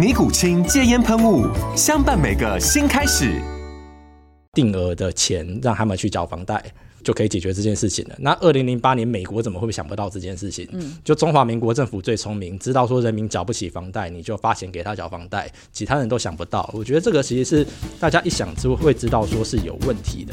尼古清戒烟喷雾，相伴每个新开始。定额的钱让他们去缴房贷，就可以解决这件事情了。那二零零八年美国怎么会想不到这件事情？嗯，就中华民国政府最聪明，知道说人民缴不起房贷，你就发钱给他缴房贷，其他人都想不到。我觉得这个其实是大家一想就会知道说是有问题的。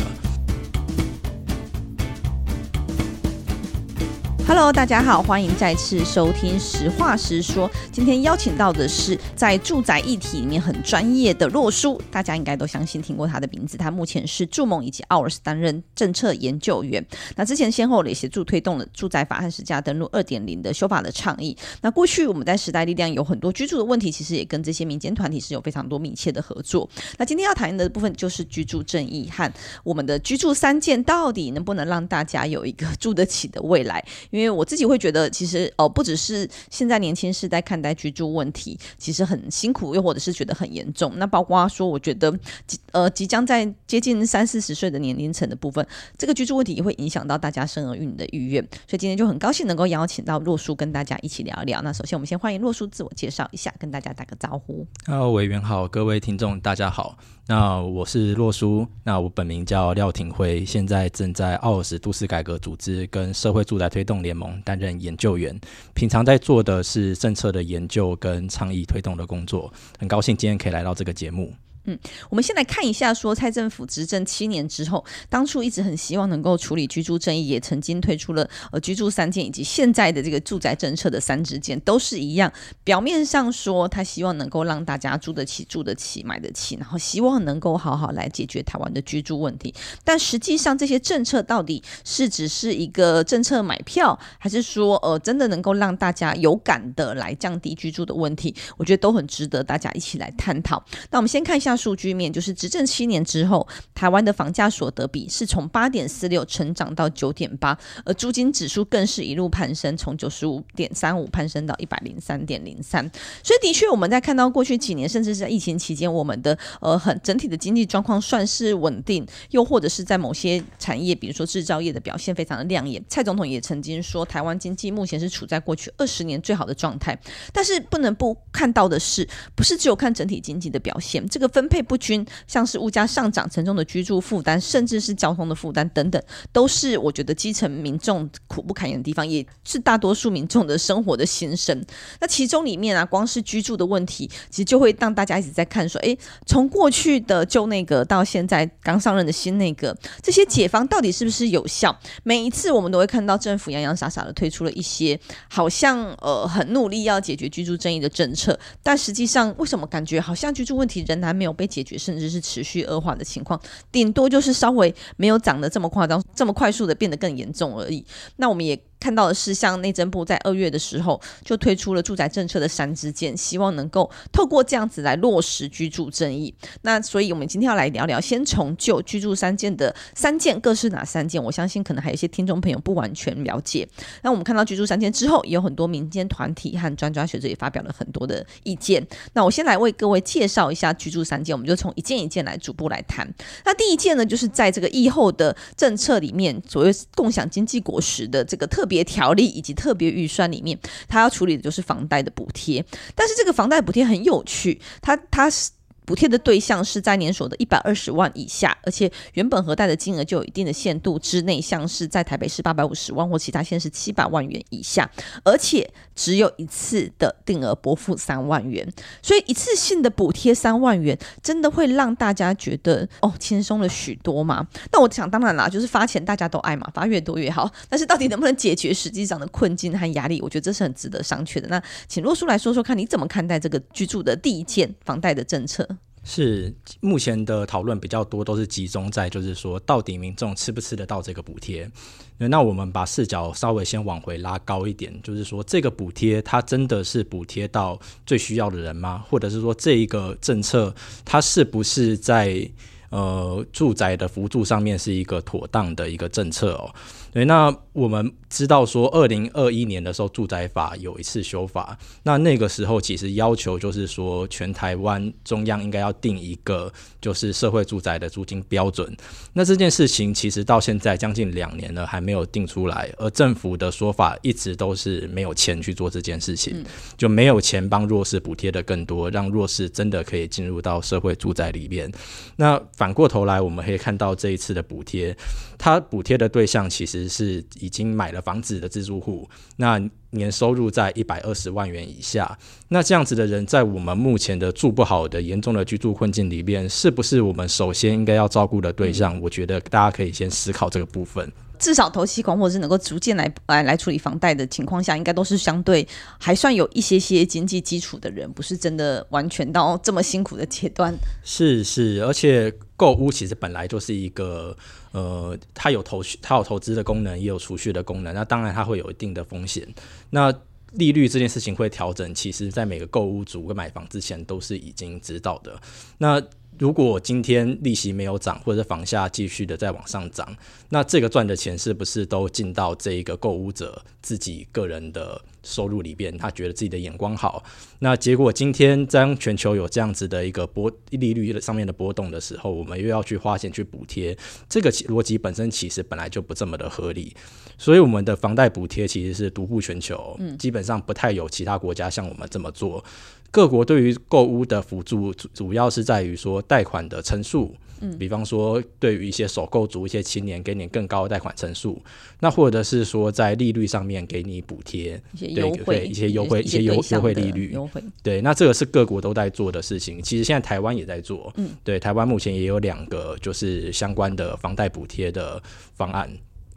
Hello，大家好，欢迎再次收听《实话实说》。今天邀请到的是在住宅议题里面很专业的洛书，大家应该都相信听过他的名字。他目前是筑梦以及奥尔斯担任政策研究员。那之前先后也协助推动了住宅法和实价登录二点零的修法的倡议。那过去我们在时代力量有很多居住的问题，其实也跟这些民间团体是有非常多密切的合作。那今天要谈的部分就是居住正义和我们的居住三件，到底能不能让大家有一个住得起的未来？因为我自己会觉得，其实哦，不只是现在年轻世代看待居住问题，其实很辛苦，又或者是觉得很严重。那包括说，我觉得即呃，即将在接近三四十岁的年龄层的部分，这个居住问题也会影响到大家生儿育女的意愿。所以今天就很高兴能够邀请到洛叔跟大家一起聊一聊。那首先，我们先欢迎洛叔自我介绍一下，跟大家打个招呼。Hello，委员好，各位听众大家好。那我是洛书，那我本名叫廖廷辉，现在正在奥尔斯都市改革组织跟社会住宅推动联盟担任研究员，平常在做的是政策的研究跟倡议推动的工作，很高兴今天可以来到这个节目。嗯，我们先来看一下，说蔡政府执政七年之后，当初一直很希望能够处理居住正义，也曾经推出了呃居住三件，以及现在的这个住宅政策的三支箭，都是一样。表面上说他希望能够让大家住得起、住得起、买得起，然后希望能够好好来解决台湾的居住问题。但实际上这些政策到底是只是一个政策买票，还是说呃真的能够让大家有感的来降低居住的问题？我觉得都很值得大家一起来探讨。那我们先看一下。数据面就是执政七年之后，台湾的房价所得比是从八点四六成长到九点八，而租金指数更是一路攀升，从九十五点三五攀升到一百零三点零三。所以的确，我们在看到过去几年，甚至是在疫情期间，我们的呃很整体的经济状况算是稳定，又或者是在某些产业，比如说制造业的表现非常的亮眼。蔡总统也曾经说，台湾经济目前是处在过去二十年最好的状态。但是不能不看到的是，不是只有看整体经济的表现，这个分。配不均，像是物价上涨、沉重的居住负担，甚至是交通的负担等等，都是我觉得基层民众苦不堪言的地方，也是大多数民众的生活的心声。那其中里面啊，光是居住的问题，其实就会让大家一直在看说，诶，从过去的旧内阁到现在刚上任的新内阁，这些解方到底是不是有效？每一次我们都会看到政府洋洋洒洒的推出了一些好像呃很努力要解决居住争议的政策，但实际上为什么感觉好像居住问题仍然没有被解决，甚至是持续恶化的情况，顶多就是稍微没有涨得这么夸张，这么快速的变得更严重而已。那我们也。看到的是，像内政部在二月的时候就推出了住宅政策的三支箭，希望能够透过这样子来落实居住正义。那所以，我们今天要来聊聊，先从就居住三件的三件各是哪三件？我相信可能还有一些听众朋友不完全了解。那我们看到居住三件之后，也有很多民间团体和专家学者也发表了很多的意见。那我先来为各位介绍一下居住三件，我们就从一件一件来逐步来谈。那第一件呢，就是在这个疫后的政策里面，所谓共享经济果实的这个特。别条例以及特别预算里面，他要处理的就是房贷的补贴。但是这个房贷补贴很有趣，它它是补贴的对象是在年所得一百二十万以下，而且原本核贷的金额就有一定的限度之内，像是在台北市八百五十万或其他县市七百万元以下，而且只有一次的定额拨付三万元，所以一次性的补贴三万元，真的会让大家觉得哦轻松了许多吗？那我想当然啦，就是发钱大家都爱嘛，发越多越好，但是到底能不能解决实际上的困境和压力，我觉得这是很值得商榷的。那请洛书来说说看，你怎么看待这个居住的第一件房贷的政策？是目前的讨论比较多，都是集中在就是说，到底民众吃不吃得到这个补贴？那我们把视角稍微先往回拉高一点，就是说，这个补贴它真的是补贴到最需要的人吗？或者是说，这一个政策它是不是在呃住宅的辅助上面是一个妥当的一个政策哦？对，那我们知道说，二零二一年的时候，住宅法有一次修法，那那个时候其实要求就是说，全台湾中央应该要定一个就是社会住宅的租金标准。那这件事情其实到现在将近两年了，还没有定出来，而政府的说法一直都是没有钱去做这件事情，就没有钱帮弱势补贴的更多，让弱势真的可以进入到社会住宅里面。那反过头来，我们可以看到这一次的补贴，它补贴的对象其实。是已经买了房子的自住户，那年收入在一百二十万元以下，那这样子的人，在我们目前的住不好的严重的居住困境里面，是不是我们首先应该要照顾的对象？我觉得大家可以先思考这个部分。至少投期款或者是能够逐渐来来来处理房贷的情况下，应该都是相对还算有一些些经济基础的人，不是真的完全到这么辛苦的阶段。是是，而且购屋其实本来就是一个呃，它有投它有投资的功能，也有储蓄的功能。那当然它会有一定的风险。那利率这件事情会调整，其实在每个购屋族买房之前都是已经知道的。那如果今天利息没有涨，或者房价继续的在往上涨，那这个赚的钱是不是都进到这一个购物者自己个人的收入里边？他觉得自己的眼光好，那结果今天当全球有这样子的一个波利率上面的波动的时候，我们又要去花钱去补贴，这个逻辑本身其实本来就不这么的合理，所以我们的房贷补贴其实是独步全球，基本上不太有其他国家像我们这么做。各国对于购屋的辅助，主要是在于说贷款的成数，嗯，比方说对于一些首购族、一些青年，给你更高的贷款成数，那或者是说在利率上面给你补贴，对对，一些优惠，一些优优惠利率，优惠，对，那这个是各国都在做的事情。其实现在台湾也在做，嗯，对，台湾目前也有两个就是相关的房贷补贴的方案，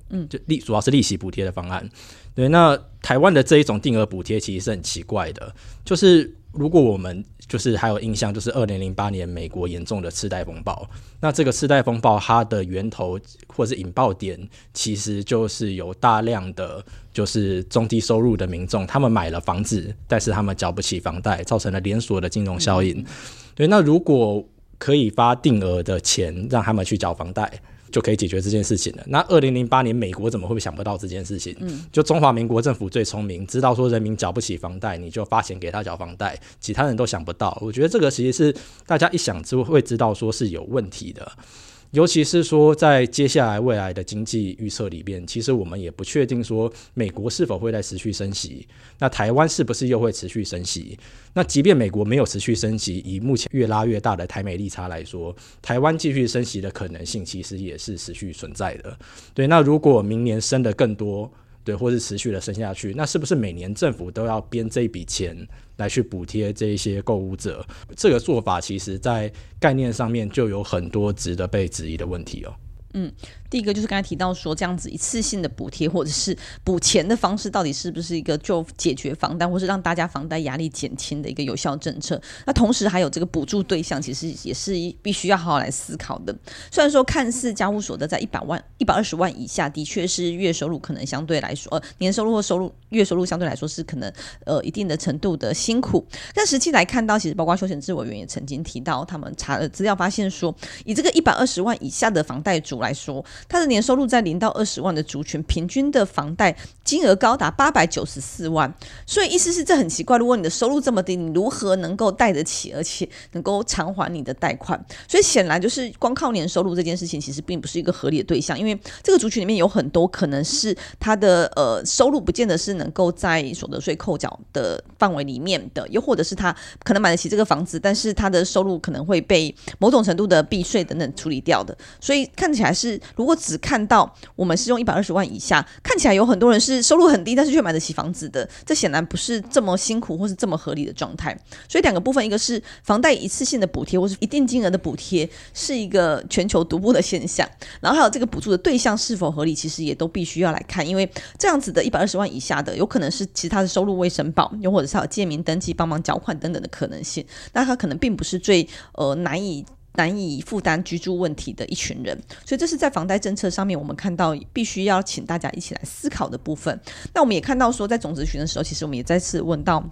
嗯，就利主要是利息补贴的方案。对，那台湾的这一种定额补贴其实是很奇怪的，就是。如果我们就是还有印象，就是二零零八年美国严重的次贷风暴，那这个次贷风暴它的源头或是引爆点，其实就是有大量的就是中低收入的民众，他们买了房子，但是他们缴不起房贷，造成了连锁的金融效应。对，那如果可以发定额的钱让他们去缴房贷。就可以解决这件事情了。那二零零八年美国怎么会想不到这件事情？嗯，就中华民国政府最聪明，知道说人民缴不起房贷，你就发钱给他缴房贷，其他人都想不到。我觉得这个其实是大家一想就会知道说是有问题的。尤其是说，在接下来未来的经济预测里边，其实我们也不确定说美国是否会再持续升息，那台湾是不是又会持续升息？那即便美国没有持续升息，以目前越拉越大的台美利差来说，台湾继续升息的可能性其实也是持续存在的。对，那如果明年升得更多，对，或是持续的升下去，那是不是每年政府都要编这一笔钱？来去补贴这一些购物者，这个做法其实在概念上面就有很多值得被质疑的问题哦。嗯。第一个就是刚才提到说，这样子一次性的补贴或者是补钱的方式，到底是不是一个就解决房贷或是让大家房贷压力减轻的一个有效政策？那同时还有这个补助对象，其实也是必须要好好来思考的。虽然说看似家务所得在一百万、一百二十万以下，的确是月收入可能相对来说，呃，年收入或收入月收入相对来说是可能呃一定的程度的辛苦，但实际来看到，其实包括修贤智委员也曾经提到，他们查了资料发现说，以这个一百二十万以下的房贷族来说，他的年收入在零到二十万的族群，平均的房贷金额高达八百九十四万。所以意思是这很奇怪，如果你的收入这么低，你如何能够贷得起，而且能够偿还你的贷款？所以显然就是光靠年收入这件事情，其实并不是一个合理的对象，因为这个族群里面有很多可能是他的呃收入不见得是能够在所得税扣缴的范围里面的，又或者是他可能买得起这个房子，但是他的收入可能会被某种程度的避税等等处理掉的。所以看起来是，如我只看到我们是用一百二十万以下，看起来有很多人是收入很低，但是却买得起房子的，这显然不是这么辛苦或是这么合理的状态。所以两个部分，一个是房贷一次性的补贴或是一定金额的补贴，是一个全球独步的现象。然后还有这个补助的对象是否合理，其实也都必须要来看，因为这样子的一百二十万以下的，有可能是其他的收入未申报，又或者是有借名登记帮忙缴款等等的可能性。那他可能并不是最呃难以。难以负担居住问题的一群人，所以这是在房贷政策上面，我们看到必须要请大家一起来思考的部分。那我们也看到说，在总质询的时候，其实我们也再次问到。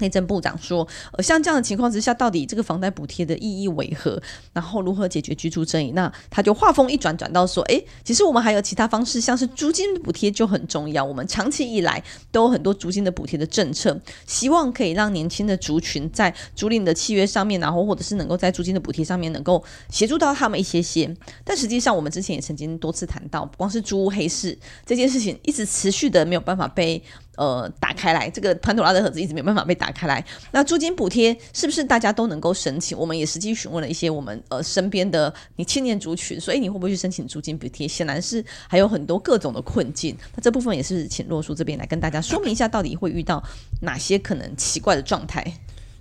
内政部长说：“呃，像这样的情况之下，到底这个房贷补贴的意义为何？然后如何解决居住争议？那他就话锋一转，转到说：，诶，其实我们还有其他方式，像是租金补贴就很重要。我们长期以来都有很多租金的补贴的政策，希望可以让年轻的族群在租赁的契约上面，然后或者是能够在租金的补贴上面能够协助到他们一些些。但实际上，我们之前也曾经多次谈到，不光是租屋黑市这件事情，一直持续的没有办法被。”呃，打开来，这个潘朵拉的盒子一直没有办法被打开来。那租金补贴是不是大家都能够申请？我们也实际询问了一些我们呃身边的你青年族群，所以你会不会去申请租金补贴？显然是还有很多各种的困境。那这部分也是请洛叔这边来跟大家说明一下，到底会遇到哪些可能奇怪的状态。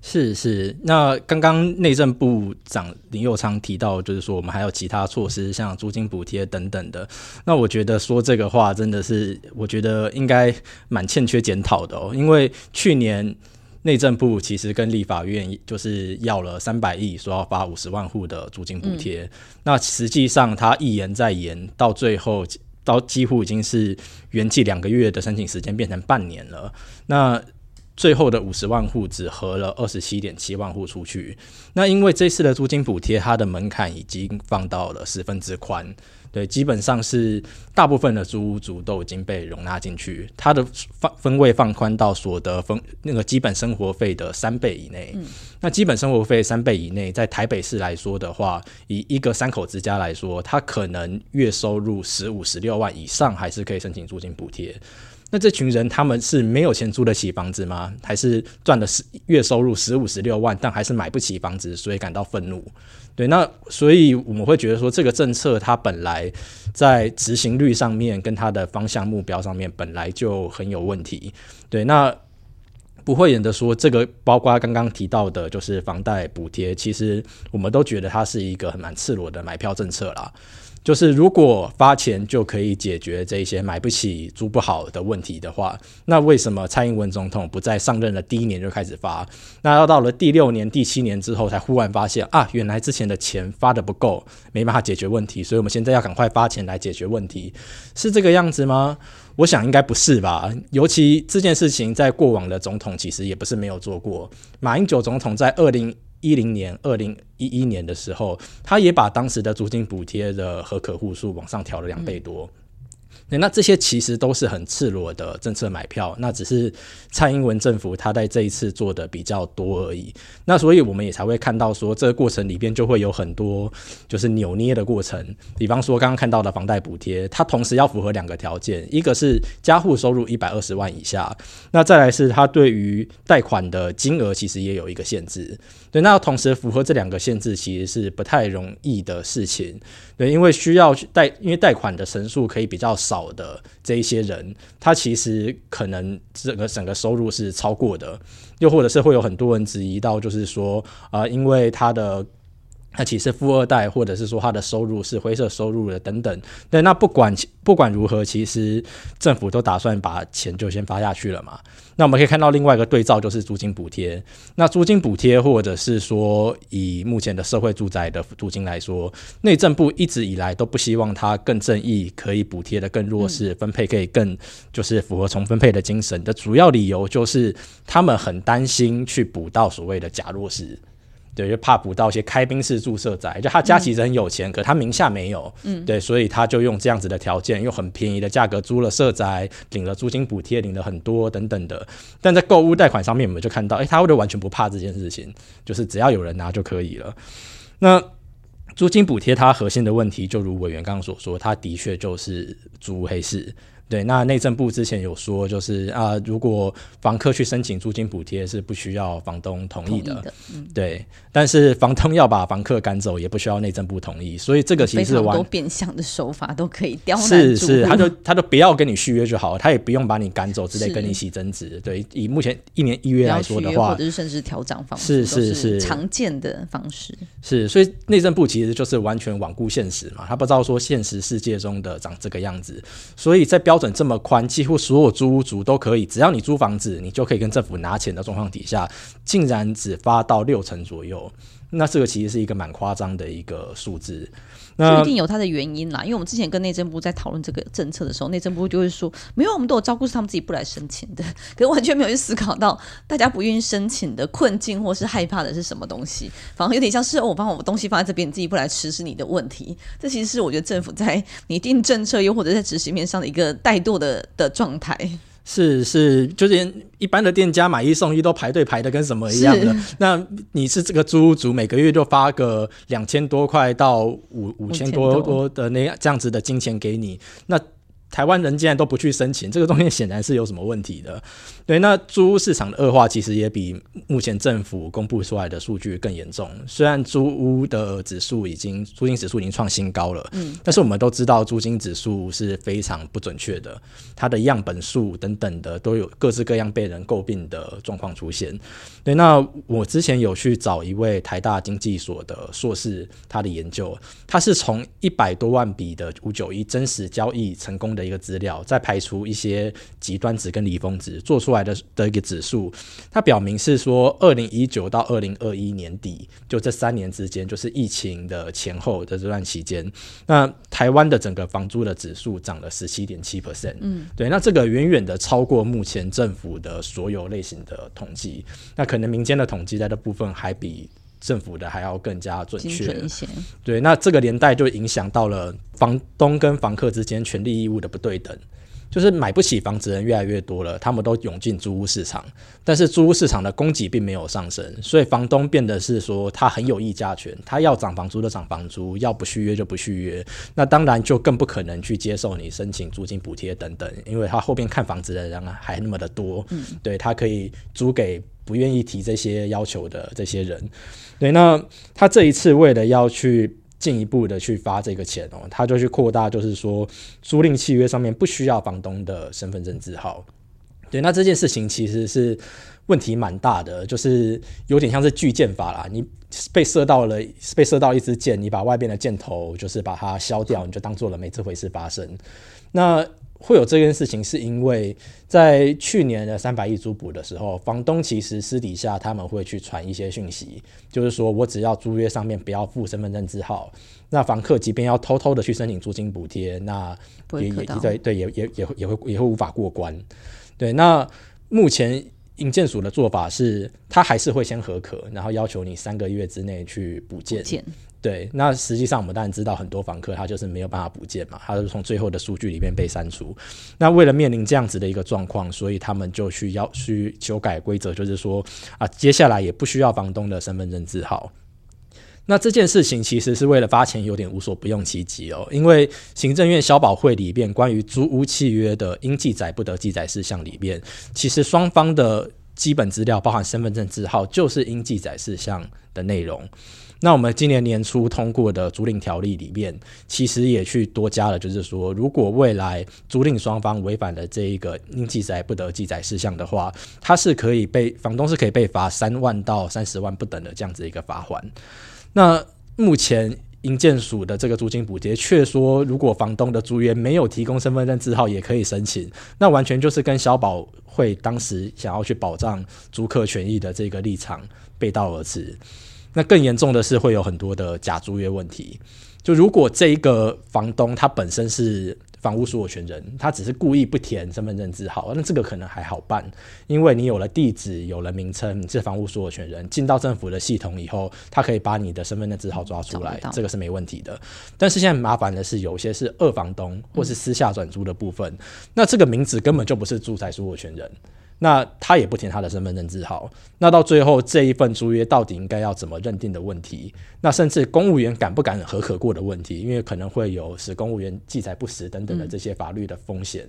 是是，那刚刚内政部长林佑昌提到，就是说我们还有其他措施，像租金补贴等等的。那我觉得说这个话真的是，我觉得应该蛮欠缺检讨的哦。因为去年内政部其实跟立法院就是要了三百亿，说要发五十万户的租金补贴。嗯、那实际上他一延再延，到最后到几乎已经是延期两个月的申请时间变成半年了。那最后的五十万户只合了二十七点七万户出去，那因为这次的租金补贴，它的门槛已经放到了十分之宽，对，基本上是大部分的租屋族都已经被容纳进去，它的放分位放宽到所得分那个基本生活费的三倍以内。嗯、那基本生活费三倍以内，在台北市来说的话，以一个三口之家来说，它可能月收入十五十六万以上，还是可以申请租金补贴。那这群人他们是没有钱租得起房子吗？还是赚了十月收入十五十六万，但还是买不起房子，所以感到愤怒？对，那所以我们会觉得说，这个政策它本来在执行率上面跟它的方向目标上面本来就很有问题。对，那不会演的说，这个包括刚刚提到的，就是房贷补贴，其实我们都觉得它是一个很蛮赤裸的买票政策啦。就是如果发钱就可以解决这些买不起、租不好的问题的话，那为什么蔡英文总统不在上任的第一年就开始发？那要到了第六年、第七年之后才忽然发现啊，原来之前的钱发的不够，没办法解决问题，所以我们现在要赶快发钱来解决问题，是这个样子吗？我想应该不是吧。尤其这件事情在过往的总统其实也不是没有做过，马英九总统在二零。一零年、二零一一年的时候，他也把当时的租金补贴的核可户数往上调了两倍多。那这些其实都是很赤裸的政策买票，那只是蔡英文政府他在这一次做的比较多而已。那所以我们也才会看到说，这个过程里边就会有很多就是扭捏的过程。比方说刚刚看到的房贷补贴，它同时要符合两个条件，一个是家户收入一百二十万以下，那再来是它对于贷款的金额其实也有一个限制。对，那同时符合这两个限制，其实是不太容易的事情。对，因为需要贷，因为贷款的成数可以比较少的这一些人，他其实可能整个整个收入是超过的，又或者是会有很多人质疑到，就是说，啊、因为他的。他其实富二代，或者是说他的收入是灰色收入的等等。对，那不管不管如何，其实政府都打算把钱就先发下去了嘛。那我们可以看到另外一个对照就是租金补贴。那租金补贴，或者是说以目前的社会住宅的租金来说，内政部一直以来都不希望它更正义，可以补贴的更弱势，分配可以更就是符合重分配的精神的主要理由，就是他们很担心去补到所谓的假弱势。对，就怕补到一些开宾式住社宅，就他家其实很有钱，嗯、可他名下没有，嗯，对，所以他就用这样子的条件，用很便宜的价格租了社宅，领了租金补贴，领了很多等等的。但在购物贷款上面，我们就看到，哎，他会不会完全不怕这件事情？就是只要有人拿就可以了。那租金补贴它核心的问题，就如委员刚刚所说，它的确就是租屋黑市。对，那内政部之前有说，就是啊，如果房客去申请租金补贴是不需要房东同意的，意的嗯、对。但是房东要把房客赶走，也不需要内政部同意，所以这个其实是很多变相的手法都可以刁难。是是，他就 他就不要跟你续约就好，他也不用把你赶走之类跟你起争执。对，以目前一年一月来说的话，或者是甚至调涨方式，是是是常见的方式。是，所以内政部其实就是完全罔顾现实嘛，他不知道说现实世界中的长这个样子，所以在标。准这么宽，几乎所有租屋族都可以，只要你租房子，你就可以跟政府拿钱的状况底下，竟然只发到六成左右，那这个其实是一个蛮夸张的一个数字。那一定有它的原因啦，因为我们之前跟内政部在讨论这个政策的时候，内政部就会说，没有，我们都有照顾是他们自己不来申请的，可是完全没有去思考到大家不愿意申请的困境或是害怕的是什么东西，反而有点像是我把我东西放在这边，你自己不来吃是你的问题。这其实是我觉得政府在拟定政策又或者在执行面上的一个怠惰的的状态。是是，就是连一般的店家买一送一都排队排的跟什么一样的。那你是这个租屋族，每个月就发个两千多块到五五千多多的那样这样子的金钱给你，那。台湾人竟然都不去申请，这个东西显然是有什么问题的。对，那租屋市场的恶化其实也比目前政府公布出来的数据更严重。虽然租屋的指数已经租金指数已经创新高了，嗯，但是我们都知道租金指数是非常不准确的，它的样本数等等的都有各式各样被人诟病的状况出现。对，那我之前有去找一位台大经济所的硕士，他的研究，他是从一百多万笔的五九一真实交易成功的。一个资料，再排除一些极端值跟离峰值做出来的的一个指数，它表明是说，二零一九到二零二一年底，就这三年之间，就是疫情的前后的这段期间，那台湾的整个房租的指数涨了十七点七 percent，嗯，对，那这个远远的超过目前政府的所有类型的统计，那可能民间的统计在这部分还比。政府的还要更加准确一些，对，那这个年代就影响到了房东跟房客之间权利义务的不对等，就是买不起房子的人越来越多了，他们都涌进租屋市场，但是租屋市场的供给并没有上升，所以房东变得是说他很有议价权，他要涨房租就涨房租，要不续约就不续约，那当然就更不可能去接受你申请租金补贴等等，因为他后边看房子的人啊还那么的多，嗯，对，他可以租给。不愿意提这些要求的这些人，对，那他这一次为了要去进一步的去发这个钱哦，他就去扩大，就是说租赁契约上面不需要房东的身份证字号。对，那这件事情其实是问题蛮大的，就是有点像是巨箭法啦，你被射到了，被射到一支箭，你把外边的箭头就是把它削掉，你就当做了没这回事发生。那会有这件事情，是因为在去年的三百亿租补的时候，房东其实私底下他们会去传一些讯息，就是说我只要租约上面不要附身份证字号，那房客即便要偷偷的去申请租金补贴，那也也对对也也也也会也会无法过关。对，那目前营建署的做法是，他还是会先核可，然后要求你三个月之内去补件。对，那实际上我们当然知道，很多房客他就是没有办法补件嘛，他是从最后的数据里面被删除。那为了面临这样子的一个状况，所以他们就需要去修改规则，就是说啊，接下来也不需要房东的身份证字号。那这件事情其实是为了发钱有点无所不用其极哦，因为行政院消保会里边关于租屋契约的应记载不得记载事项里面，其实双方的基本资料包含身份证字号，就是应记载事项的内容。那我们今年年初通过的租赁条例里面，其实也去多加了，就是说，如果未来租赁双方违反了这一个应记载不得记载事项的话，它是可以被房东是可以被罚三万到三十万不等的这样子一个罚款。那目前营建署的这个租金补贴却说，如果房东的租约没有提供身份证字号也可以申请，那完全就是跟消保会当时想要去保障租客权益的这个立场背道而驰。那更严重的是会有很多的假租约问题，就如果这一个房东他本身是房屋所有权人，他只是故意不填身份证字号，那这个可能还好办，因为你有了地址，有了名称，你是房屋所有权人，进到政府的系统以后，他可以把你的身份证字号抓出来，这个是没问题的。但是现在麻烦的是，有些是二房东或是私下转租的部分，嗯，那这个名字根本就不是住宅所有权人。那他也不填他的身份证字号，那到最后这一份租约到底应该要怎么认定的问题，那甚至公务员敢不敢核可过的问题，因为可能会有使公务员记载不实等等的这些法律的风险。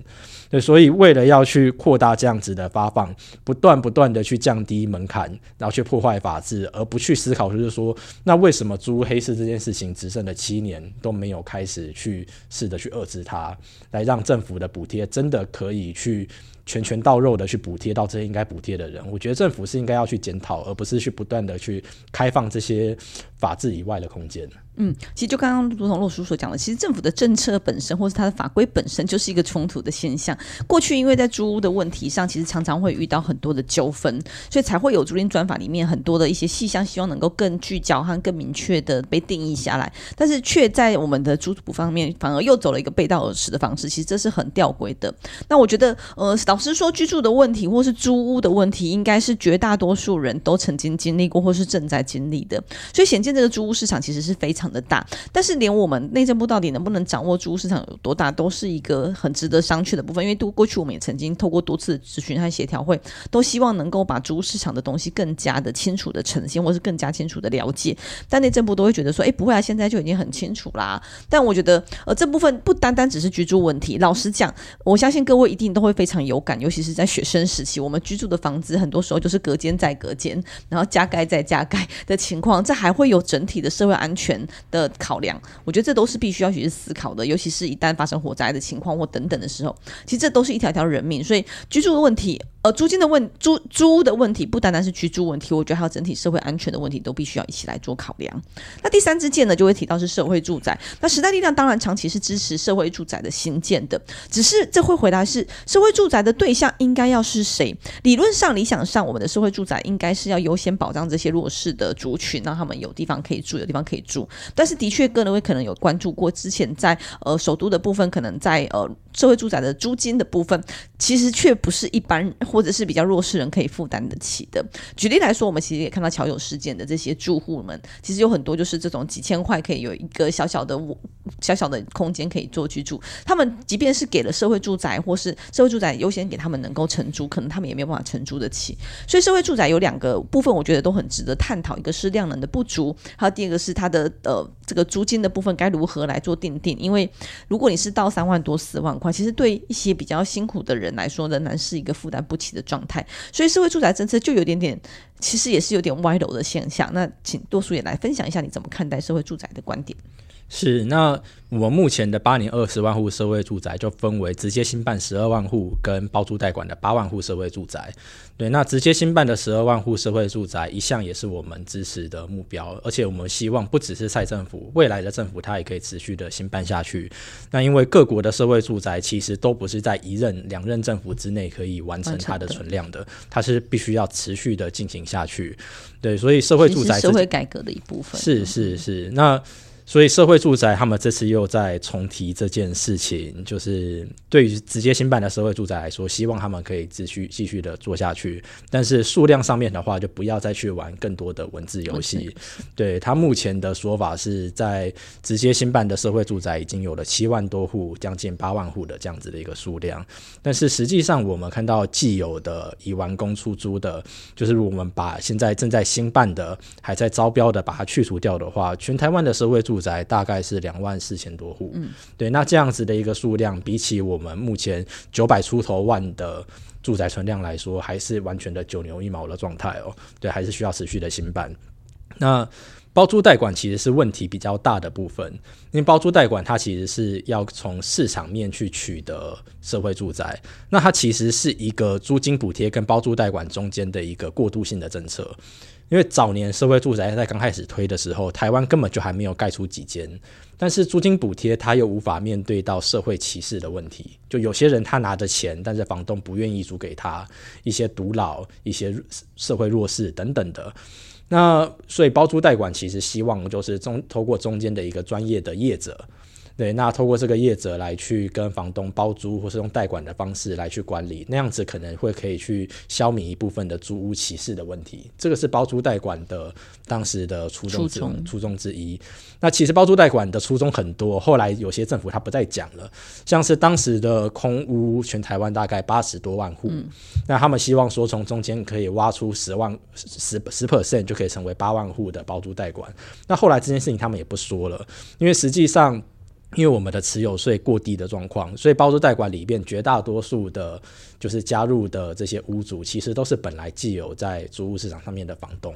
对、所以为了要去扩大这样子的发放，不断不断的去降低门槛，然后去破坏法治，而不去思考就是说，那为什么租黑市这件事情只剩了七年都没有开始去试着去遏制它，来让政府的补贴真的可以去。拳拳到肉的去补贴到这些应该补贴的人，我觉得政府是应该要去检讨，而不是去不断的去开放这些法治以外的空间。嗯，其实就刚刚如同洛叔所讲的，其实政府的政策本身，或是它的法规本身就是一个冲突的现象。过去因为在租屋的问题上，其实常常会遇到很多的纠纷，所以才会有租赁专法里面很多的一些细项，希望能够更聚焦和更明确的被定义下来。但是却在我们的租补方面，反而又走了一个背道而驰的方式。其实这是很吊诡的。那我觉得，呃，老实说，居住的问题或是租屋的问题，应该是绝大多数人都曾经经历过或是正在经历的。所以显见这个租屋市场其实是非常的大，但是连我们内政部到底能不能掌握租屋市场有多大，都是一个很值得商榷的部分。因为都过去我们也曾经透过多次咨询和协调会，都希望能够把租屋市场的东西更加的清楚的呈现，或是更加清楚的了解。但内政部都会觉得说，哎，不会啊，现在就已经很清楚啦。但我觉得，呃，这部分不单单只是居住问题。老实讲，我相信各位一定都会非常有感，尤其是在学生时期，我们居住的房子很多时候就是隔间再隔间，然后加盖再加盖的情况，这还会有整体的社会安全的考量，我觉得这都是必须要去思考的，尤其是一旦发生火灾的情况或等等的时候，其实这都是一条条人命，所以居住的问题。呃，租金的问租租屋的问题不单单是居住问题，我觉得还有整体社会安全的问题都必须要一起来做考量。那第三支箭呢，就会提到是社会住宅。那时代力量当然长期是支持社会住宅的兴建的，只是这会回答是社会住宅的对象应该要是谁？理论上、理想上，我们的社会住宅应该是要优先保障这些弱势的族群，让他们有地方可以住，有地方可以住。但是的确，个人会可能有关注过，之前在呃首都的部分，可能在呃社会住宅的租金的部分，其实却不是一般。或者是比较弱势人可以负担得起的。举例来说，我们其实也看到桥友事件的这些住户们，其实有很多就是这种几千块可以有一个小小的小小的空间可以做居住。他们即便是给了社会住宅，或是社会住宅优先给他们能够承租，可能他们也没有办法承租得起。所以社会住宅有两个部分，我觉得都很值得探讨。一个是量能的不足，还有第二个是它的呃这个租金的部分该如何来做定定。因为如果你是到三万多四万其实对一些比较辛苦的人来说，仍然是一个负担不起的状态，所以社会住宅政策就有点点，其实也是有点歪楼的现象。那请多叔也来分享一下你怎么看待社会住宅的观点。是，那我们目前的八年二十万户社会住宅就分为直接兴办十二万户跟包租代管的八万户社会住宅。对，那直接兴办的十二万户社会住宅一向也是我们支持的目标，而且我们希望不只是蔡政府，未来的政府它也可以持续的兴办下去。那因为各国的社会住宅其实都不是在一任、两任政府之内可以完成它的存量的，它是必须要持续的进行下去。对，所以社会住宅是社会改革的一部分。是是是，那。所以社会住宅，他们这次又在重提这件事情，就是对于直接新办的社会住宅来说，希望他们可以继续继续的做下去。但是数量上面的话，就不要再去玩更多的文字游戏。对，他目前的说法是在直接兴办的社会住宅已经有了七万多户，将近八万户的这样子的一个数量。但是实际上，我们看到既有的已完工出租的，就是我们把现在正在兴办的、还在招标的，把它去除掉的话，全台湾的社会住宅大概是两万四千多户，嗯，对，那这样子的一个数量，比起我们目前九百出头万的住宅存量来说，还是完全的九牛一毛的状态哦，对，还是需要持续的新办。那包租代管其实是问题比较大的部分，因为包租代管它其实是要从市场面去取得社会住宅，那它其实是一个租金补贴跟包租代管中间的一个过渡性的政策。因为早年社会住宅在刚开始推的时候，台湾根本就还没有盖出几间，但是租金补贴它又无法面对到社会歧视的问题，就有些人他拿着钱，但是房东不愿意租给他，一些独老、一些社会弱势等等的。那所以包租代管其实希望就是中通过中间的一个专业的业者。对，那透过这个业者来去跟房东包租，或是用代管的方式来去管理，那样子可能会可以去消弭一部分的租屋歧视的问题。这个是包租代管的当时的初衷之初衷，之一。那其实包租代管的初衷很多，后来有些政府他不再讲了，像是当时的空屋，全台湾大概八十多万户，嗯，那他们希望说从中间可以挖出十万十十 percent 就可以成为八万户的包租代管。那后来这件事情他们也不说了，因为实际上。因为我们的持有税过低的状况，所以包租代管里面绝大多数的，就是加入的这些屋主，其实都是本来既有在租屋市场上面的房东，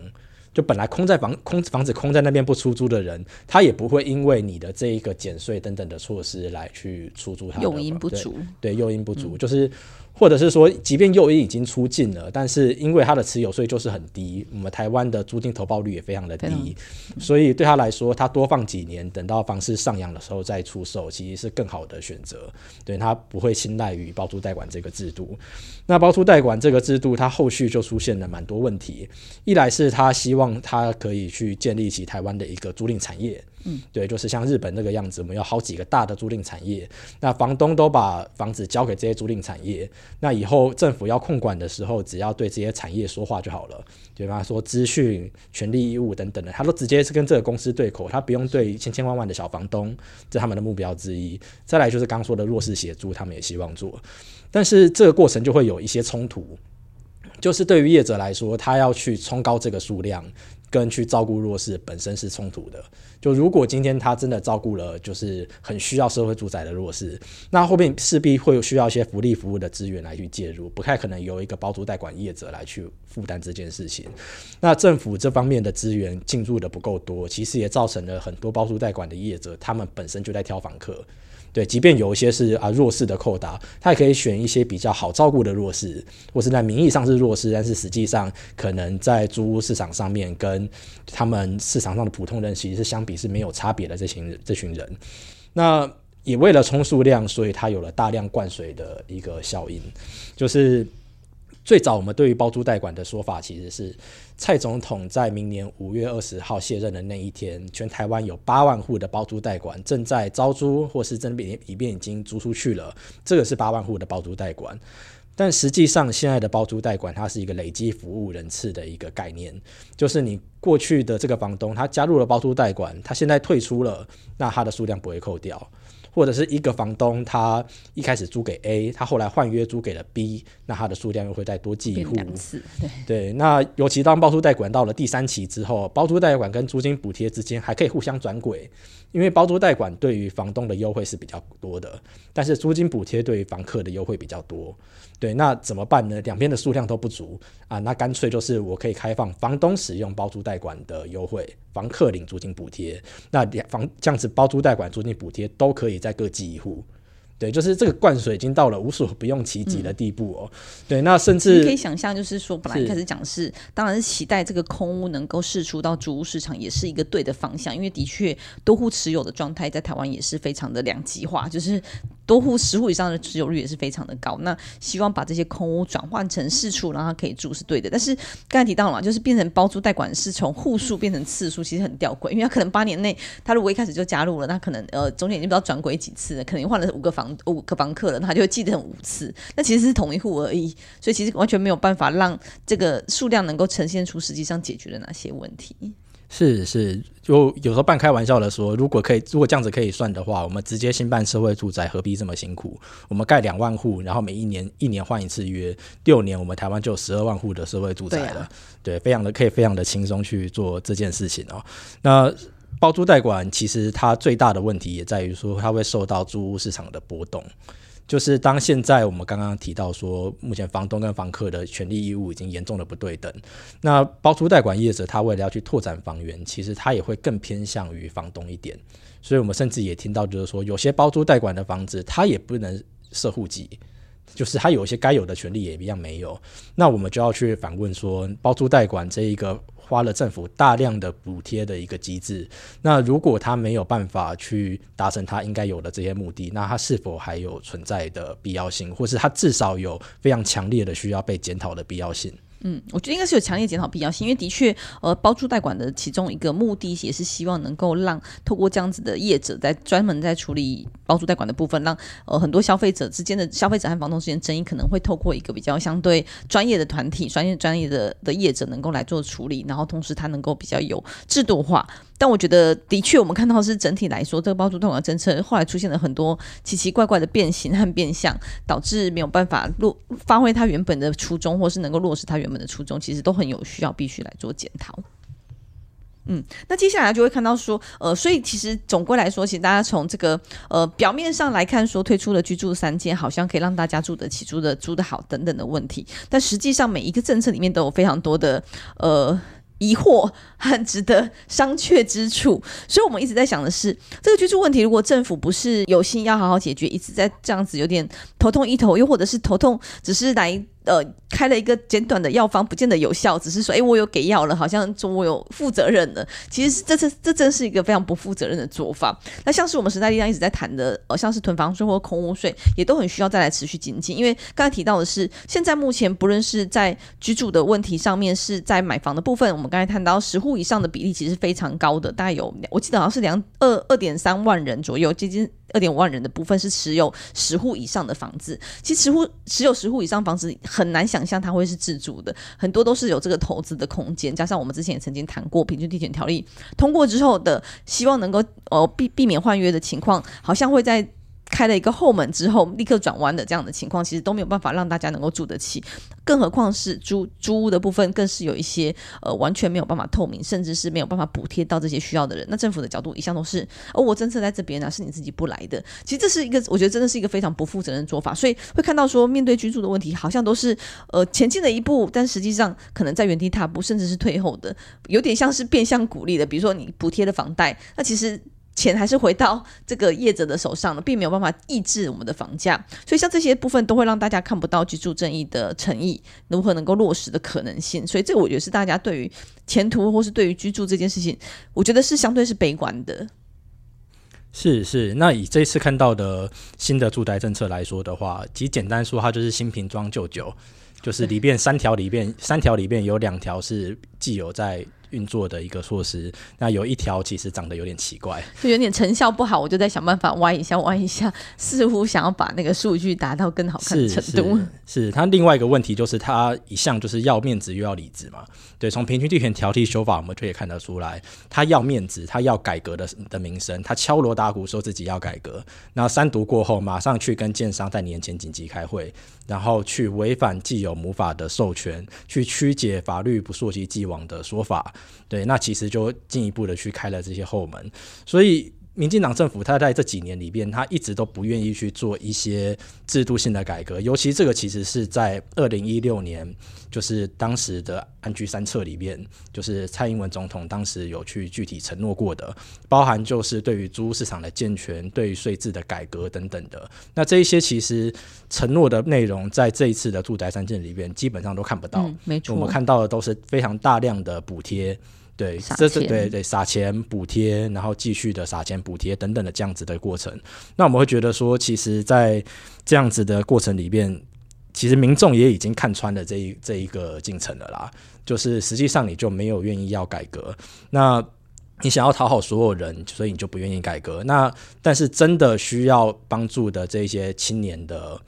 就本来空在房空房子空在那边不出租的人，他也不会因为你的这一个减税等等的措施来去出租他的。诱因不足，对，对，诱因不足，嗯、就是。或者是说，即便诱因已经出尽了，但是因为他的持有税就是很低，我们台湾的租金投报率也非常的低，所以对他来说，他多放几年，等到房市上扬的时候再出售，其实是更好的选择。对，他不会青睐于包租代管这个制度。那包租代管这个制度，它后续就出现了蛮多问题。一来是他希望他可以去建立起台湾的一个租赁产业。嗯，对，就是像日本那个样子，我们有好几个大的租赁产业，那房东都把房子交给这些租赁产业，那以后政府要控管的时候，只要对这些产业说话就好了，对吧？说资讯、权利义务等等的，他都直接是跟这个公司对口，他不用对千千万万的小房东，这他们的目标之一。再来就是刚说的弱势协助，他们也希望做，但是这个过程就会有一些冲突，就是对于业者来说，他要去冲高这个数量。跟去照顾弱势本身是冲突的。就如果今天他真的照顾了，就是很需要社会住宅的弱势，那后面势必会需要一些福利服务的资源来去介入，不太可能由一个包租代管业者来去负担这件事情。那政府这方面的资源进入的不够多，其实也造成了很多包租代管的业者，他们本身就在挑房客。对，即便有一些是啊弱势的扣打，他也可以选一些比较好照顾的弱势，或是在名义上是弱势，但是实际上可能在租屋市场上面跟他们市场上的普通人其实是相比是没有差别的这群这群人。那也为了冲数量，所以他有了大量灌水的一个效应，就是。最早我们对于包租代管的说法，其实是蔡总统在明年五月二十号卸任的那一天，全台湾有八万户的包租代管正在招租，或是正里边已经租出去了。这个是八万户的包租代管，但实际上现在的包租代管它是一个累积服务人次的一个概念，就是你过去的这个房东他加入了包租代管，他现在退出了，那他的数量不会扣掉。或者是一个房东，他一开始租给 A，他后来换约租给了 B，那他的数量又会再多记一户。对对，那尤其当包租代管到了第三期之后，包租代管跟租金补贴之间还可以互相转轨。因为包租代管对于房东的优惠是比较多的，但是租金补贴对于房客的优惠比较多。对，那怎么办呢？两边的数量都不足啊，那干脆就是我可以开放房东使用包租代管的优惠，房客领租金补贴。那两房这样子包租代管、租金补贴都可以在各记一户。对，就是这个灌水已经到了无所不用其极的地步哦。嗯、对，那甚至你可以想象，就是说，本来一开始讲是，是当然是期待这个空屋能够释出到租屋市场，也是一个对的方向，因为的确多户持有的状态在台湾也是非常的两极化，就是。多户十户以上的持有率也是非常的高，那希望把这些空屋转换成释出，让他可以住是对的。但是刚才提到了嘛，就是变成包租代管是从户数变成次数，其实很吊诡，因为他可能八年内他如果一开始就加入了，那可能呃中间已经不知道转轨几次了，可能换了五个房五个房客了，他就会记得很五次，那其实是同一户而已，所以其实完全没有办法让这个数量能够呈现出实际上解决了哪些问题。是是，就有时候半开玩笑的说，如果可以，如果这样子可以算的话，我们直接新办社会住宅，何必这么辛苦？我们盖两万户，然后每一年一年换一次约，六年我们台湾就有十二万户的社会住宅了。对啊，对，非常的可以，非常的轻松去做这件事情哦。那包租代管其实它最大的问题也在于说，它会受到租屋市场的波动。就是当现在我们刚刚提到说，目前房东跟房客的权利义务已经严重的不对等，那包租代管业者他为了要去拓展房源，其实他也会更偏向于房东一点，所以我们甚至也听到就是说，有些包租代管的房子他也不能设户籍，就是他有一些该有的权利也一样没有，那我们就要去反问说，包租代管这一个。花了政府大量的补贴的一个机制，那如果他没有办法去达成他应该有的这些目的，那他是否还有存在的必要性，或是他至少有非常强烈的需要被检讨的必要性？嗯，我觉得应该是有强烈检讨必要性，因为的确，呃，包租代管的其中一个目的也是希望能够让透过这样子的业者在专门在处理包租代管的部分，让呃很多消费者之间的消费者和房东之间争议可能会透过一个比较相对专业的团体、专业专业的的业者能够来做处理，然后同时它能够比较有制度化。但我觉得，的确，我们看到是整体来说，这个包租代管政策后来出现了很多奇奇怪怪的变形和变相，导致没有办法落发挥它原本的初衷，或是能够落实它原本们的初衷，其实都很有需要，必须来做检讨。嗯，那接下来就会看到说，呃，所以其实总归来说，其实大家从这个呃表面上来看，说推出了居住三间，好像可以让大家住得起、住得住得好等等的问题，但实际上每一个政策里面都有非常多的呃。疑惑很值得商榷之处，所以我们一直在想的是，这个居住问题，如果政府不是有心要好好解决，一直在这样子有点头痛医头，又或者是头痛只是来。呃，开了一个简短的药方，不见得有效，只是说，哎，我有给药了，好像说我有负责任了。其实这这这真是一个非常不负责任的做法。那像是我们时代力量一直在谈的，呃，像是囤房税或空屋税，也都很需要再来持续精进。因为刚才提到的是，现在目前不论是在居住的问题上面，是在买房的部分，我们刚才谈到十户以上的比例其实非常高的，大概有我记得好像是两二二点三万人左右，接近。二点五万人的部分是持有十户以上的房子，其实持户持有十户以上房子很难想象它会是自住的，很多都是有这个投资的空间。加上我们之前也曾经谈过平均地权条例通过之后的，希望能够呃避避免换约的情况，好像会在。开了一个后门之后，立刻转弯的这样的情况，其实都没有办法让大家能够住得起，更何况是租租屋的部分，更是有一些呃完全没有办法透明，甚至是没有办法补贴到这些需要的人。那政府的角度一向都是，哦，我政策在这边呢，是你自己不来的。其实这是一个，我觉得真的是一个非常不负责任的做法。所以会看到说，面对居住的问题，好像都是呃前进了一步，但实际上可能在原地踏步，甚至是退后的，有点像是变相鼓励的。比如说你补贴的房贷，那其实。钱还是回到这个业者的手上了，并没有办法抑制我们的房价，所以像这些部分都会让大家看不到居住正义的诚意，如何能够落实的可能性。所以这我觉得是大家对于前途或是对于居住这件事情，我觉得是相对是悲观的。是是，那以这次看到的新的住宅政策来说的话，其实简单说，它就是新瓶装旧酒，就是里边三条里边三条里边有两条是既有在。运作的一个措施，那有一条其实长得有点奇怪，就 有点成效不好，我就在想办法弯一下，弯一下，似乎想要把那个数据达到更好看的程度。是，他另外一个问题就是他一向就是要面子又要里子嘛。对，从平均地权条例修法，我们就可以看得出来，他要面子，他要改革的的名声，他敲锣打鼓说自己要改革，那三读过后，马上去跟建商在年前紧急开会，然后去违反既有母法的授权，去曲解法律不溯及既往的说法。对，那其实就进一步的去开了这些后门，所以民进党政府他在这几年里边，他一直都不愿意去做一些制度性的改革，尤其这个其实是在二零一六年，就是当时的安居三策里边，就是蔡英文总统当时有去具体承诺过的，包含就是对于租屋市场的健全、对于税制的改革等等的。那这一些其实承诺的内容，在这一次的住宅三件里边，基本上都看不到。嗯，没错，我们看到的都是非常大量的补贴。对，这是对对撒钱补贴，然后继续的撒钱补贴等等的这样子的过程。那我们会觉得说，其实，在这样子的过程里面，其实民众也已经看穿了这一这一个进程了啦。就是实际上你就没有愿意要改革，那你想要讨好所有人，所以你就不愿意改革。那但是真的需要帮助的这些青年的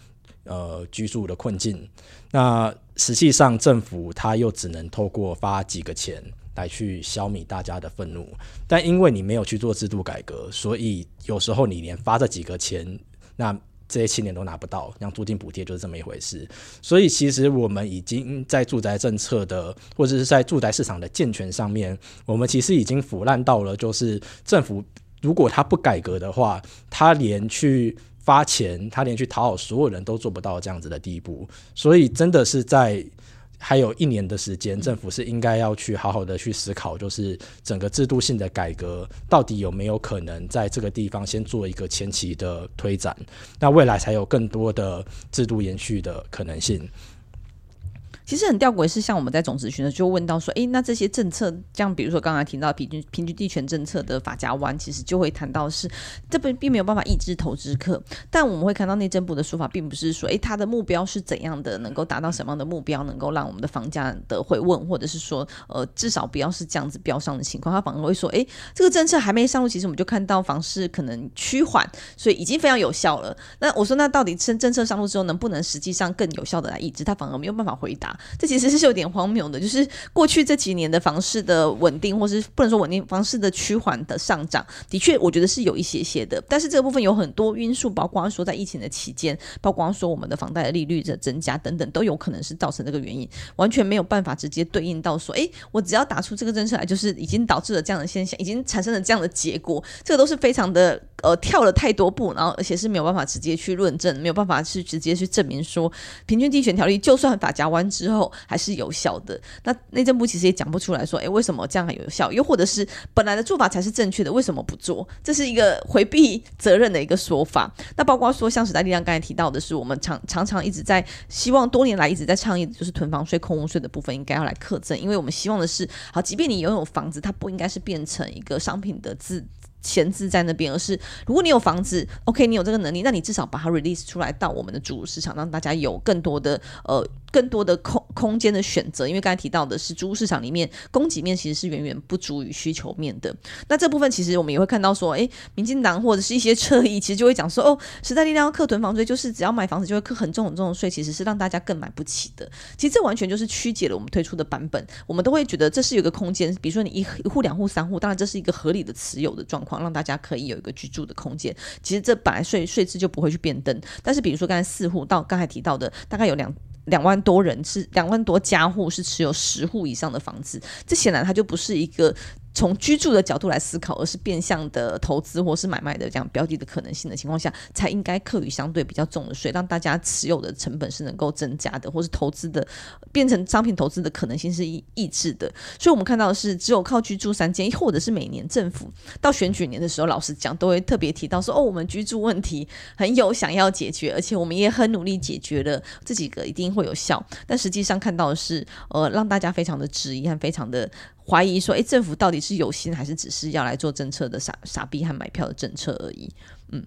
呃居住的困境，那实际上政府他又只能透过发几个钱。来去消弭大家的愤怒，但因为你没有去做制度改革，所以有时候你连发这几个钱，那这些青年都拿不到，像租金补贴就是这么一回事。所以其实我们已经在住宅政策的，或者是在住宅市场的健全上面，我们其实已经腐烂到了，就是政府如果他不改革的话，他连去发钱，他连去讨好所有人都做不到这样子的地步。所以真的是在。还有一年的时间，政府是应该要去好好的去思考，就是整个制度性的改革到底有没有可能在这个地方先做一个前期的推展，那未来才有更多的制度延续的可能性。其实很吊诡是，像我们在总咨询呢，就问到说，诶，那这些政策，像比如说刚才提到平均平均地权政策的法家湾，其实就会谈到是这边并没有办法抑制投资客，但我们会看到内政部的说法，并不是说，诶，他的目标是怎样的，能够达到什么样的目标，能够让我们的房价的回稳，或者是说，呃，至少不要是这样子飙上的情况，他反而会说，诶，这个政策还没上路，其实我们就看到房市可能趋缓，所以已经非常有效了。那我说，那到底政政策上路之后，能不能实际上更有效的来抑制？他反而没有办法回答。这其实是有点荒谬的，就是过去这几年的房市的稳定，或是不能说稳定，房市的趋缓的上涨，的确我觉得是有一些些的。但是这个部分有很多因素，包括说在疫情的期间，包括说我们的房贷的利率的增加等等，都有可能是造成这个原因，完全没有办法直接对应到说，诶，我只要打出这个政策来，就是已经导致了这样的现象，已经产生了这样的结果，这个都是非常的呃跳了太多步，然后而且是没有办法直接去论证，没有办法去直接去证明说，平均地权条例就算法夹弯之之后。还是有效的。那内政部其实也讲不出来说，诶，为什么这样还有效？又或者是本来的做法才是正确的，为什么不做？这是一个回避责任的一个说法。那包括说，像时代力量刚才提到的是，我们常常常一直在希望，多年来一直在倡议就是囤房税、空屋税的部分应该要来课征，因为我们希望的是，好，即便你拥有房子，它不应该是变成一个商品的字。闲置在那边，而是如果你有房子，OK，你有这个能力，那你至少把它 release 出来到我们的主市场，让大家有更多的呃更多的空空间的选择。因为刚才提到的是，租屋市场里面供给面其实是远远不足于需求面的。那这部分其实我们也会看到说，诶，民进党或者是一些侧翼，其实就会讲说，哦，时代力量要课囤房税，就是只要买房子就会课很重很重的税，其实是让大家更买不起的。其实这完全就是曲解了我们推出的版本。我们都会觉得这是有个空间，比如说你一一户、两户、三户，当然这是一个合理的持有的状况。让大家可以有一个居住的空间，其实这本来税税制就不会去变动。但是比如说刚才四户到刚才提到的，大概有两两万多人是两万多家户是持有十户以上的房子，这显然它就不是一个。从居住的角度来思考，而是变相的投资或是买卖的这样标的的可能性的情况下，才应该课予相对比较重的税，让大家持有的成本是能够增加的，或是投资的变成商品投资的可能性是抑抑制的。所以，我们看到的是，只有靠居住三件，或者是每年政府到选举年的时候，老实讲，都会特别提到说，哦，我们居住问题很有想要解决，而且我们也很努力解决了，这几个一定会有效。但实际上看到的是，呃，让大家非常的质疑和非常的。怀疑说，诶，政府到底是有心还是只是要来做政策的傻傻逼和买票的政策而已？嗯，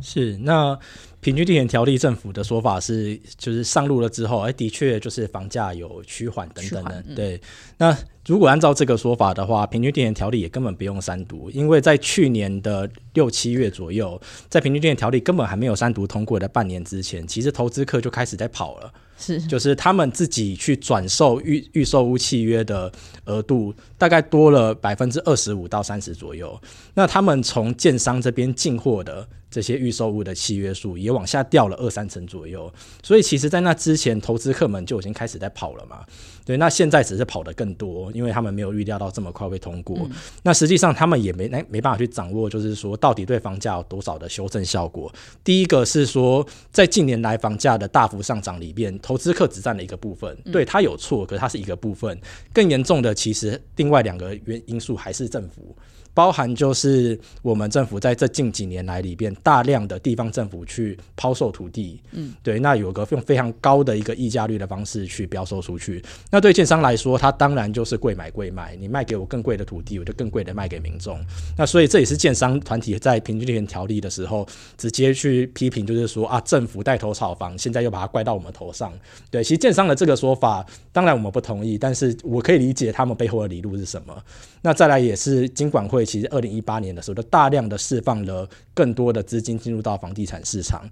是那平均地权条例，政府的说法是，就是上路了之后，诶，的确就是房价有趋缓等等的。嗯、对，那如果按照这个说法的话，平均地权条例也根本不用三读，因为在去年的六七月左右，在平均地权条例根本还没有三读通过的半年之前，其实投资客就开始在跑了。是，就是他们自己去转售预预售屋契约的额度，大概多了百分之二十五到三十左右。那他们从建商这边进货的这些预售屋的契约数也往下掉了二三成左右。所以，其实，在那之前，投资客们就已经开始在跑了嘛。对，那现在只是跑得更多，因为他们没有预料到这么快会通过。嗯、那实际上他们也没没没办法去掌握，就是说到底对房价有多少的修正效果。第一个是说，在近年来房价的大幅上涨里边，投资客只占了一个部分，对它有错，可是它是一个部分。更严重的，其实另外两个原因素还是政府。包含就是我们政府在这近几年来里边，大量的地方政府去抛售土地，嗯，对，那有个用非常高的一个溢价率的方式去标售出去。那对建商来说，他当然就是贵买贵卖，你卖给我更贵的土地，我就更贵的卖给民众。那所以这也是建商团体在平均地权条例的时候，直接去批评，就是说啊，政府带头炒房，现在又把它怪到我们头上。对，其实建商的这个说法，当然我们不同意，但是我可以理解他们背后的理路是什么。那再来也是金管会。其实，二零一八年的时候，就大量的释放了更多的资金进入到房地产市场。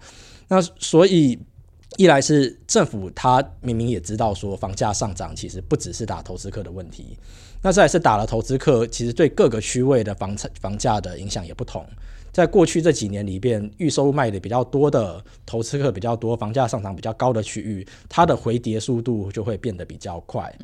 那所以，一来是政府他明明也知道说房价上涨其实不只是打投资客的问题，那再来是打了投资客，其实对各个区位的房产房价的影响也不同。在过去这几年里边，预售卖的比较多的投资客比较多，房价上涨比较高的区域，它的回跌速度就会变得比较快。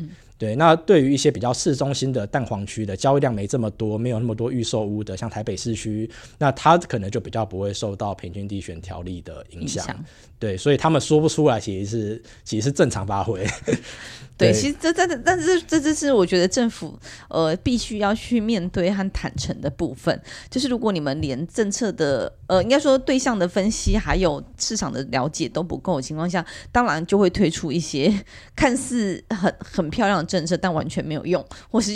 对，那对于一些比较市中心的蛋黄区的交易量没这么多，没有那么多预售屋的，像台北市区，那它可能就比较不会受到平均地权条例的影响。影。对，所以他们说不出来，其实是其实是正常发挥。对，其实这这但是这这是我觉得政府呃必须要去面对和坦诚的部分，就是如果你们连政策的呃，应该说对象的分析还有市场的了解都不够的情况下，当然就会推出一些 看似很很漂亮的政策，但完全没有用，或是。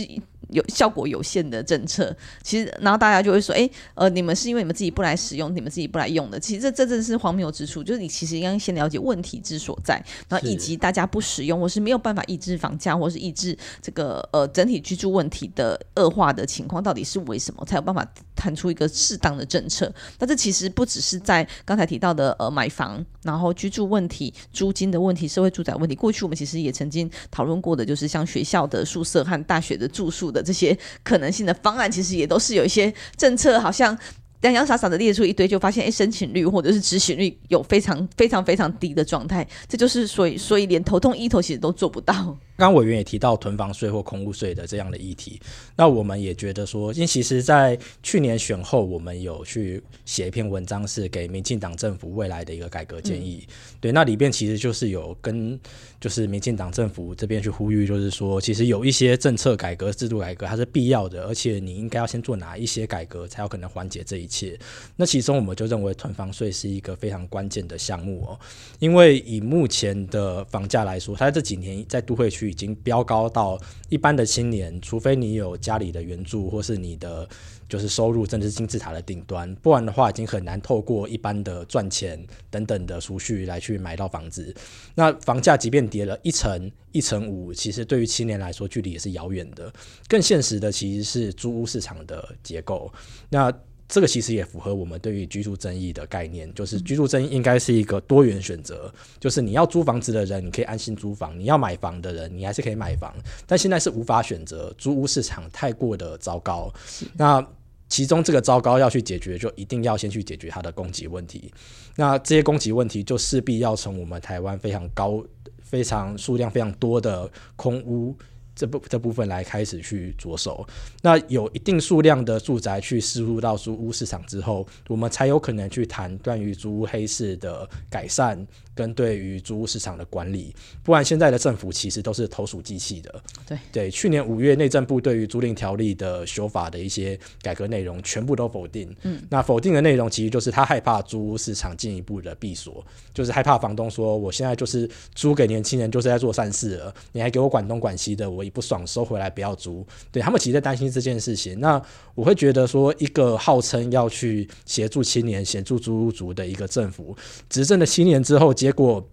有效果有限的政策，其实然后大家就会说，哎，呃，你们是因为你们自己不来使用，你们自己不来用的。其实这这正是荒谬之处，就是你其实应该先了解问题之所在，然后以及大家不使用或是没有办法抑制房价，或是抑制这个呃整体居住问题的恶化的情况到底是为什么，才有办法谈出一个适当的政策。那这其实不只是在刚才提到的呃买房，然后居住问题、租金的问题、社会住宅问题。过去我们其实也曾经讨论过的，就是像学校的宿舍和大学的住宿。的这些可能性的方案，其实也都是有一些政策，好像洋洋洒洒的列出一堆，就发现哎，申请率或者是执行率有非常非常非常低的状态，这就是所以所以连头痛医头其实都做不到。刚委员也提到囤房税或空屋税的这样的议题，那我们也觉得说，因为其实，在去年选后，我们有去写一篇文章，是给民进党政府未来的一个改革建议。对，那里边其实就是有跟就是民进党政府这边去呼吁，就是说，其实有一些政策改革、制度改革它是必要的，而且你应该要先做哪一些改革，才有可能缓解这一切。那其中我们就认为囤房税是一个非常关键的项目哦，因为以目前的房价来说，它这几年在都会区。已经飙高到一般的青年，除非你有家里的援助，或是你的就是收入，甚至是金字塔的顶端，不然的话，已经很难透过一般的赚钱等等的储蓄来去买到房子。那房价即便跌了一成、一成五，其实对于青年来说，距离也是遥远的。更现实的其实是租屋市场的结构。那这个其实也符合我们对于居住争议的概念，就是居住争议应该是一个多元选择，就是你要租房子的人，你可以安心租房；你要买房的人，你还是可以买房。但现在是无法选择，租屋市场太过的糟糕。那其中这个糟糕要去解决，就一定要先去解决它的供给问题。那这些供给问题就势必要从我们台湾非常高、非常数量非常多的空屋。这部这部分来开始去着手，那有一定数量的住宅去输入到租屋市场之后，我们才有可能去谈关于租屋黑市的改善。跟对于租屋市场的管理，不然现在的政府其实都是投鼠忌器的。对对，去年五月内政部对于租赁条例的修法的一些改革内容，全部都否定。嗯，那否定的内容其实就是他害怕租屋市场进一步的闭锁，就是害怕房东说，我现在就是租给年轻人，就是在做善事了，你还给我管东管西的，我一不爽收回来不要租。对，他们其实在担心这件事情。那我会觉得说，一个号称要去协助青年、协助租屋族的一个政府，执政的七年之后，结果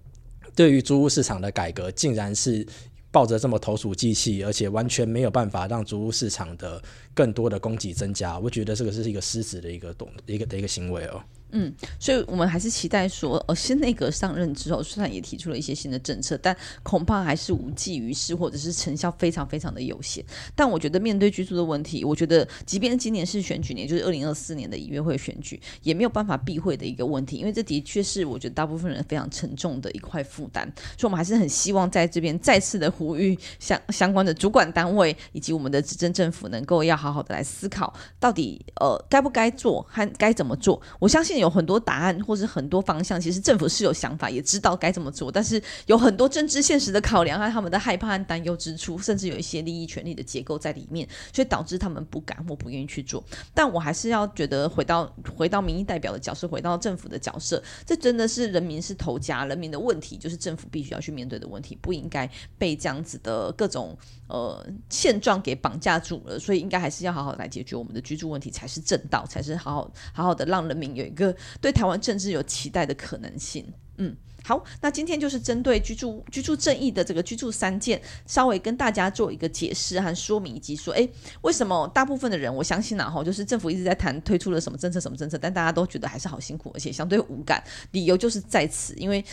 对于租屋市场的改革，竟然是抱着这么投鼠忌器，而且完全没有办法让租屋市场的更多的供给增加。我觉得这个是一个失职的一个动一个的一个行为哦。嗯，所以我们还是期待说，呃，新内阁上任之后，虽然也提出了一些新的政策，但恐怕还是无济于事，或者是成效非常非常的有限。但我觉得面对居住的问题，我觉得即便今年是选举年，就是二零二四年的一月会选举，也没有办法避讳的一个问题，因为这的确是我觉得大部分人非常沉重的一块负担。所以，我们还是很希望在这边再次的呼吁相相关的主管单位以及我们的执政政府，能够要好好的来思考，到底呃该不该做和该怎么做。我相信。有很多答案，或是很多方向，其实政府是有想法，也知道该怎么做，但是有很多政治现实的考量和他们的害怕和担忧之处，甚至有一些利益权利的结构在里面，所以导致他们不敢或不愿意去做。但我还是要觉得，回到回到民意代表的角色，回到政府的角色，这真的是人民是头家，人民的问题就是政府必须要去面对的问题，不应该被这样子的各种呃现状给绑架住了。所以应该还是要好好来解决我们的居住问题，才是正道，才是好好好好的让人民有一个。对台湾政治有期待的可能性，嗯。好，那今天就是针对居住居住正义的这个居住三件，稍微跟大家做一个解释和说明，以及说，哎，为什么大部分的人，我相信然后就是政府一直在谈推出了什么政策什么政策，但大家都觉得还是好辛苦，而且相对无感。理由就是在此，因为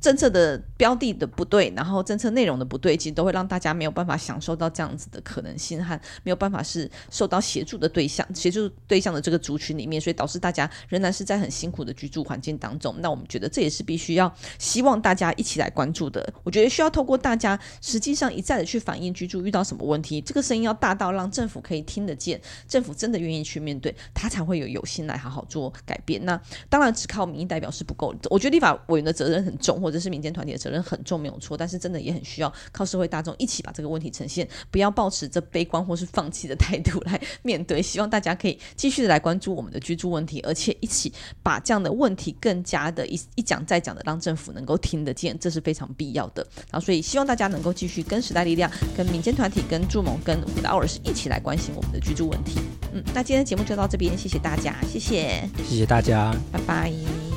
政策的标的的不对，然后政策内容的不对，其实都会让大家没有办法享受到这样子的可能性，和没有办法是受到协助的对象，协助对象的这个族群里面，所以导致大家仍然是在很辛苦的居住环境当中。那我们觉得这也是必须要。希望大家一起来关注的。我觉得需要透过大家实际上一再的去反映居住遇到什么问题，这个声音要大到让政府可以听得见，政府真的愿意去面对，他才会有有心来好好做改变。那当然只靠民意代表是不够，我觉得立法委员的责任很重，或者是民间团体的责任很重，没有错。但是真的也很需要靠社会大众一起把这个问题呈现，不要抱持着悲观或是放弃的态度来面对。希望大家可以继续的来关注我们的居住问题，而且一起把这样的问题更加的一一讲再讲的让政府能够听得见，这是非常必要的。然后所以希望大家能够继续跟时代力量、跟民间团体、跟助盟、跟 Hours 一起来关心我们的居住问题。嗯，那今天的节目就到这边，谢谢大家，谢谢，谢谢大家，拜拜。